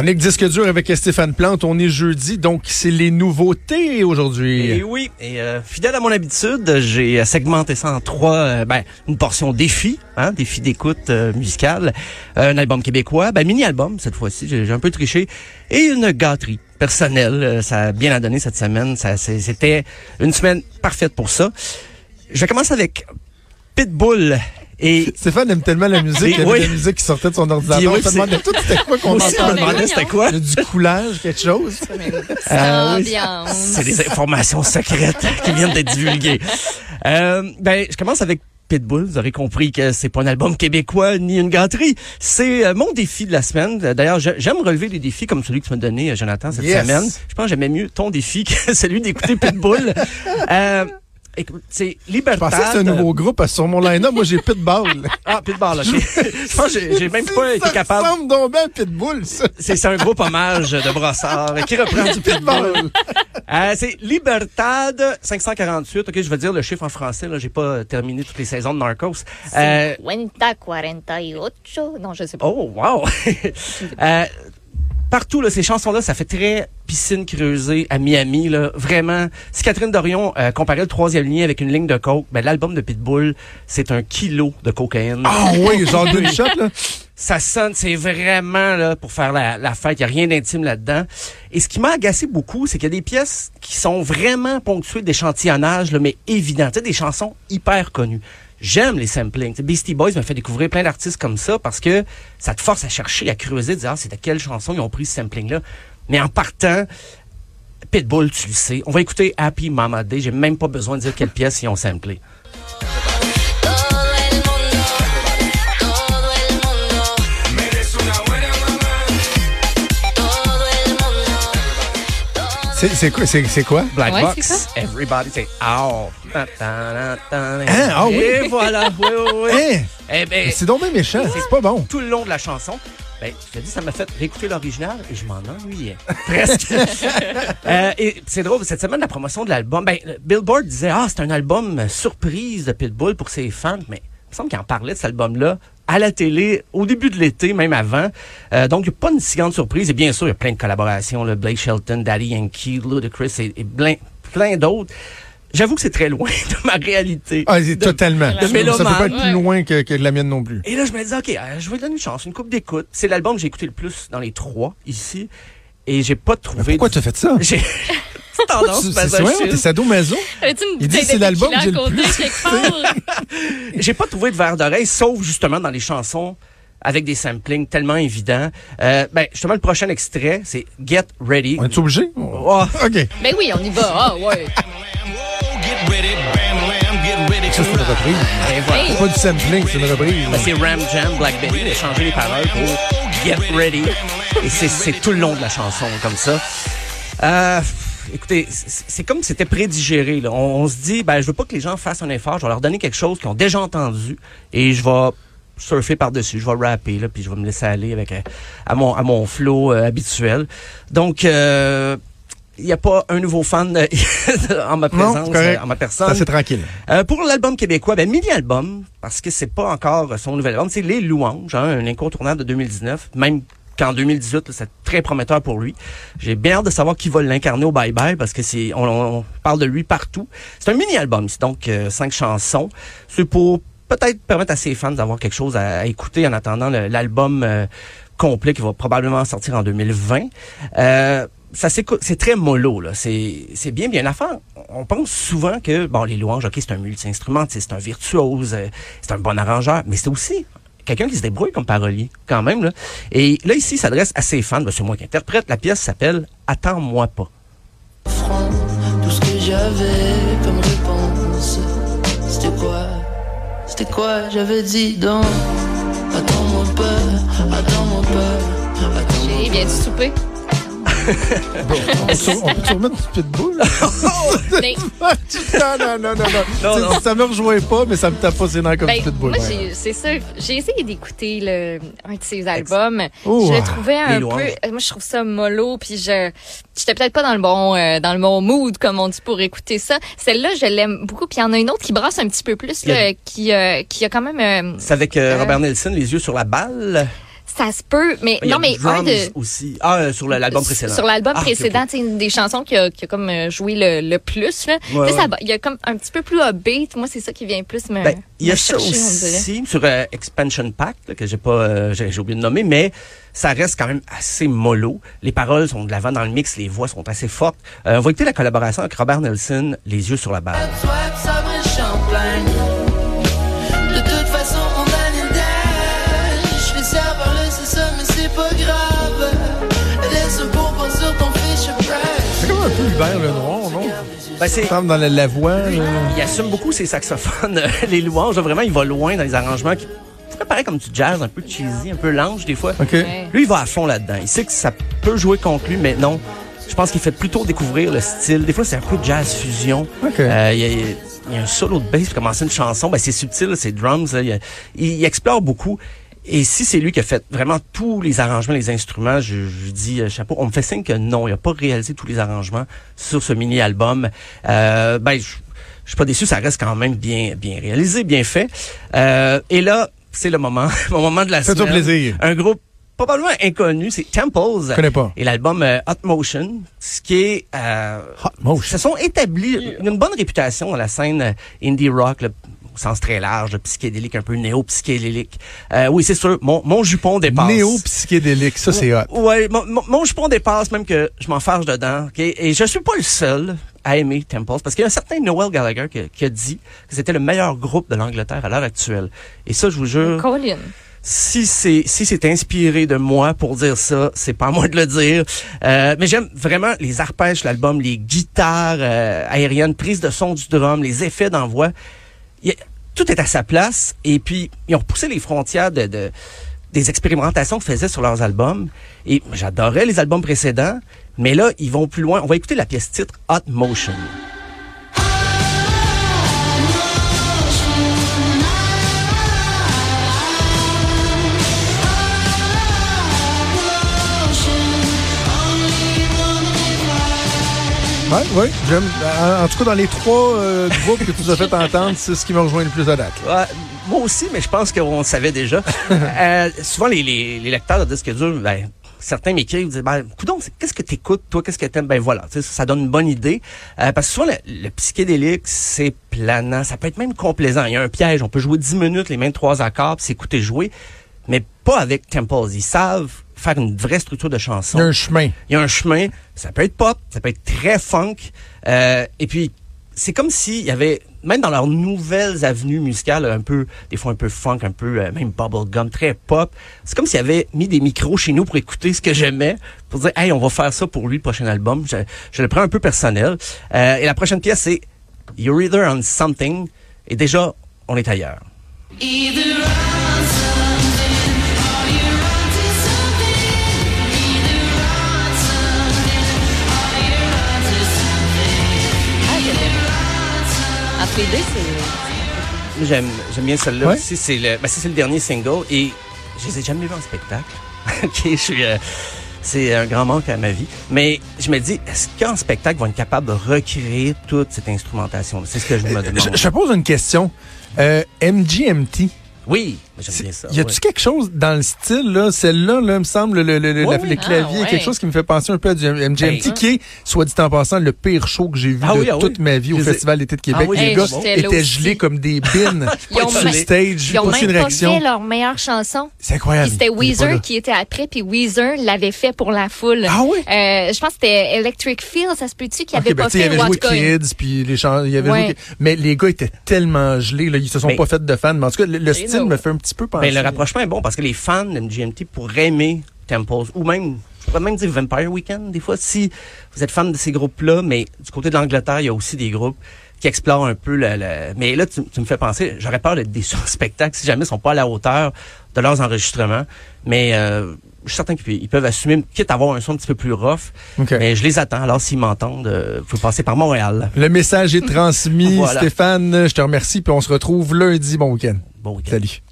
Chronique disque dur avec Stéphane Plante. On est jeudi, donc c'est les nouveautés aujourd'hui. Et oui, et euh, fidèle à mon habitude, j'ai segmenté ça en trois, euh, ben, une portion défi, hein, défi d'écoute euh, musicale, un album québécois, ben, mini-album cette fois-ci, j'ai un peu triché, et une gâterie personnelle. ça a bien donné cette semaine, ça c'était une semaine parfaite pour ça. Je vais commencer avec Pitbull et Stéphane aime tellement la musique, il y avait la musique qui sortait de son ordinateur. on se demandait tout c'était quoi qu'on entendait? c'était quoi? Du coulage, quelque chose. Euh, c'est des informations secrètes qui viennent d'être divulguées. Euh, ben, je commence avec Pitbull. Vous aurez compris que c'est pas un album québécois ni une gâterie. C'est euh, mon défi de la semaine. D'ailleurs, j'aime relever des défis comme celui que tu m'as donné, Jonathan, cette semaine. Je pense que j'aimais mieux ton défi que celui d'écouter Pitbull. euh, Écoute, c'est Libertad. Je pensais que c'était un nouveau groupe sur mon line-up. Moi, j'ai Pitbull. ah, Pitbull, OK. je pense que j'ai même pas été capable. Ça ressemble donc bien Pitbull, ça. C'est un groupe hommage de Brossard qui reprend du Pitbull? euh, c'est Libertad 548. OK, je vais dire le chiffre en français. Là, j'ai pas terminé toutes les saisons de Narcos. Euh, 48. Non, je sais pas. Oh, wow. euh, partout là, ces chansons-là, ça fait très piscine creusée à Miami. Là. Vraiment, si Catherine Dorion euh, comparait le troisième lien avec une ligne de coke, ben, l'album de Pitbull, c'est un kilo de cocaïne. Ah oui, genre d'une shot, là. Ça sonne, c'est vraiment là pour faire la, la fête. Il n'y a rien d'intime là-dedans. Et ce qui m'a agacé beaucoup, c'est qu'il y a des pièces qui sont vraiment ponctuées d'échantillonnage, mais évident. Tu sais, des chansons hyper connues j'aime les samplings. Beastie Boys m'a fait découvrir plein d'artistes comme ça parce que ça te force à chercher, à creuser, dire ah, c'est de quelle chanson ils ont pris ce sampling-là. Mais en partant, Pitbull, tu le sais. On va écouter Happy Mama Day. J'ai même pas besoin de dire quelle pièce ils ont samplé. C'est quoi? C'est quoi? Black Box. Everybody say « Oh! Hein? Ah oui? Et voilà. Oui, oui, oui. Hein? Eh ben, c'est donc bien méchant. C'est pas bon. Tout le long de la chanson. Ben, je te dis, ça m'a fait réécouter l'original et je m'en ennuyais. Presque. euh, et c'est drôle, cette semaine, la promotion de l'album, ben, Billboard disait, ah, c'est un album surprise de Pitbull pour ses fans, mais il me semble qu'il en parlait de cet album-là à la télé au début de l'été, même avant. Euh, donc, il n'y a pas une si grande surprise. Et bien sûr, il y a plein de collaborations. Là, Blake Shelton, Daddy Yankee, Ludacris et, et plein, plein d'autres. J'avoue que c'est très loin de ma réalité. Ah, c'est totalement. De ça peut pas être plus loin que, que la mienne non plus. Et là, je me dis, OK, euh, je vais donner une chance, une coupe d'écoute. C'est l'album que j'ai écouté le plus dans les trois ici. Et j'ai pas trouvé... Mais pourquoi tu as fait ça? Tendance C'est sadomaso. Il dit c'est l'album que j'ai le plus. j'ai pas trouvé de verre d'oreille, sauf justement dans les chansons avec des samplings tellement évidents. Euh, ben, justement, le prochain extrait, c'est Get Ready. On est obligé? Oh. OK. Ben oui, on y va. Ah, ouais. Ça, c'est une reprise. C'est pas du sampling, c'est une reprise. Ben, c'est Ram Jam, Blackberry. Il a changé les paroles pour Get Ready. Et c'est tout le long de la chanson, comme ça. Euh, écoutez, c'est comme si c'était prédigéré. Là. On, se dit, ben, je veux pas que les gens fassent un effort. Je vais leur donner quelque chose qu'ils ont déjà entendu et je vais surfer par-dessus. Je vais rapper, là, puis je vais me laisser aller avec euh, à mon, à mon flow euh, habituel. Donc, euh, il n'y a pas un nouveau fan en ma présence, en ma personne. C'est tranquille. pour l'album québécois, ben mini-album, parce que c'est pas encore son nouvel album, c'est Les Louanges, hein, un incontournable de 2019, même qu'en 2018, c'est très prometteur pour lui. J'ai bien hâte de savoir qui va l'incarner au Bye Bye parce que c'est on, parle de lui partout. C'est un mini-album, c'est donc euh, cinq chansons. C'est pour peut-être permettre à ses fans d'avoir quelque chose à, écouter en attendant l'album euh, complet qui va probablement sortir en 2020. Euh, ça c'est très mollo là, c'est c'est bien bien affaire. On pense souvent que bon les louanges, ok c'est un multi-instrumentiste, c'est un virtuose, c'est un bon arrangeur, mais c'est aussi quelqu'un qui se débrouille comme parolier, quand même. Là. Et là, ici, il s'adresse à ses fans. Ben, c'est moi qui interprète. La pièce s'appelle Attends-moi pas. Tout ce que j'avais comme réponse, c'était quoi? C'était quoi J'avais dit donc? Attends-moi pas, attends-moi pas. Attends J'ai bien du souper? Bon, on, peut, on remettre du pitbull? non, non, non, non, non. non, Ça me rejoint pas, mais ça me tape pas ses nerfs comme ben, du pitbull. Moi, c'est ça. J'ai essayé d'écouter un de ses albums. je le trouvais un peu... Moi, je trouve ça mollo, puis je... J'étais peut-être pas dans le bon euh, dans le bon mood, comme on dit, pour écouter ça. Celle-là, je l'aime beaucoup. Puis il y en a une autre qui brasse un petit peu plus, là, qui, euh, qui a quand même... Euh, c'est avec Robert Nelson, Les yeux sur la balle? Ça se peut, mais Il y a non, mais un de aussi. Ah, euh, sur l'album précédent. sur l'album Ah, précédent, ok. c'est une des chansons qui a, qui a comme euh, joué le, le plus. Là. Ouais, Là, ça ouais. va- il y a comme un petit peu plus upbeat. Moi, c'est ça qui vient plus me. Ben, il y a ça chercher, aussi sur euh, Expansion Pack là, que j'ai pas euh, j'ai oublié de nommer mais ça reste quand même assez mollo. Les paroles sont de l'avant dans le mix, les voix sont assez fortes. Euh, on va écouter la collaboration avec Robert Nelson, Les yeux sur la balle. Hubert le Noir, non? Ben, c'est dans la, la voix. là. il assume beaucoup ses saxophones, les louanges, vraiment il va loin dans les arrangements qui pourraient paraître comme du jazz, un peu cheesy, un peu lounge des fois. OK. Ouais. Lui, il va à fond là-dedans. Il sait que ça peut jouer contre lui, mais non. Je pense qu'il fait plutôt découvrir le style. Des fois, c'est un peu jazz fusion. OK. Euh, il, y a, il y a un solo de bass pour commencer une chanson. Ben, c'est subtil, c'est drums. là. Il- il explore beaucoup. Et si c'est lui qui a fait vraiment tous les arrangements, les instruments, je, je dis euh, chapeau. On me fait signe que non, il n'a pas réalisé tous les arrangements sur ce mini-album. Euh, ben, je, je suis pas déçu, ça reste quand même bien, bien réalisé, bien fait. Euh, et là, c'est le moment, mon moment de la Fais-toi semaine. plaisir. Un groupe probablement inconnu, c'est Temples. Je connais pas. Et l'album euh, Hot Motion, ce qui est... Euh, Hot Motion. se sont établis une bonne réputation dans la scène euh, indie rock, là, au sens très large, psychédélique, un peu néo-psychédélique. Euh, oui, c'est sûr, mon, mon jupon dépasse. Néo-psychédélique, ça c'est hot. Ouais, mon, mon, jupon dépasse même que je m'en fâche dedans. ok? Et je suis pas le seul à aimer Temples, parce qu'il y a un certain Noel Gallagher qui, qui a dit que c'était le meilleur groupe de l'Angleterre à l'heure actuelle. Et ça, je vous jure, Colin. si c'est si c'est inspiré de moi pour dire ça, c'est pas à moi de le dire. Euh, mais j'aime vraiment les arpèges l'album, les guitares euh, aériennes, prise de son du drum, les effets d'envoi. Tout est à sa place. Et puis ils ont repoussé les frontières de, de- des expérimentations qu'ils faisaient sur leurs albums. Et j'adorais les albums précédents, mais là ils vont plus loin. On va écouter la pièce titre Hot Motion. Ouais, ouais, j'aime. En, en tout cas, dans les trois euh, groupes que tu nous as fait entendre, c'est ce qui me rejoint le plus à date. Ouais, moi aussi, mais je pense qu'on le savait déjà. Euh, souvent, les, les, les lecteurs de disques durs, ben, certains m'écrivent, ils disent, ben, coudonc, c'est- qu'est-ce que t'écoutes, toi, qu'est-ce que t'aimes? Ben voilà, ça, ça donne une bonne idée. Euh, parce que souvent, le, le psychédélique, c'est planant, ça peut être même complaisant. Il y a un piège, on peut jouer 10 minutes, les mêmes trois accords, puis s'écouter jouer, mais pas avec Temples. Ils savent faire une vraie structure de chanson Il y a un chemin. il y a un chemin, ça peut être pop, ça peut être très funk, euh, et puis c'est comme s'il y avait, même dans leurs nouvelles avenues musicales, un peu, des fois un peu funk, un peu euh, même bubblegum, très pop, c'est comme s'il y avait mis des micros chez nous pour écouter ce que j'aimais, pour dire, hey, on va faire ça pour lui, le prochain album. Je, je le prends un peu personnel. Euh, et la prochaine pièce, c'est You're Either on Something, et déjà, on est ailleurs. Either j'aime. C'est. Bien celle-là Ouais. aussi. C'est le, ben, ça, c'est le dernier single et je les ai jamais vus en spectacle. ok, je suis, euh, c'est un grand manque à ma vie. Mais je me dis, est-ce qu'en spectacle, ils vont être capables de recréer toute cette instrumentation? C'est ce que je me demande. Je, je te pose une question. Euh, MGMT. Oui, j'aime bien ça. Y a-tu ouais. quelque chose dans le style, là, celle-là, là, me semble, le, le, le- Ouais, la- oui. les claviers, Ah, ouais. quelque chose qui me fait penser un peu à du MGMT, Ben. qui est, soit dit en passant, le pire show que j'ai vu Ah de oui, ah oui. toute ma vie au Festival d'été de Québec. Ah oui, les Hey, gars étaient gelés comme des bines sur même- stage. Ils ont Pas une même pas réaction. fait leur meilleure chanson. C'est incroyable. Puis c'était. Weezer qui était après, puis Weezer l'avait fait pour la foule. Ah oui? Euh, je pense que c'était Electric Feel, ça se peut-tu, qui avait ben, pas sais, il fait avait joué. Kids, puis les il avait mais les gars étaient tellement gelés, là, ils se sont pas fait de fans, mais en tout cas, le, le C'est style me fait un petit peu penser. Ben, le rapprochement est bon parce que les fans de MGMT pourraient aimer Temples ou même, je pourrais même dire Vampire Weekend des fois si vous êtes fan de ces groupes-là, mais du côté de l'Angleterre, il y a aussi des groupes qui explorent un peu le... le- Mais là, tu, tu me fais penser, j'aurais peur d'être déçu en spectacle si jamais ils sont pas à la hauteur de leurs enregistrements, mais euh, je suis certain qu'ils ils peuvent assumer, quitte à avoir un son un petit peu plus rough, mais je les attends. Alors s'ils m'entendent, euh, faut passer par Montréal. Le message est transmis. Voilà. Stéphane, je te remercie, puis on se retrouve lundi. Bon week-end. Bon week-end. Salut.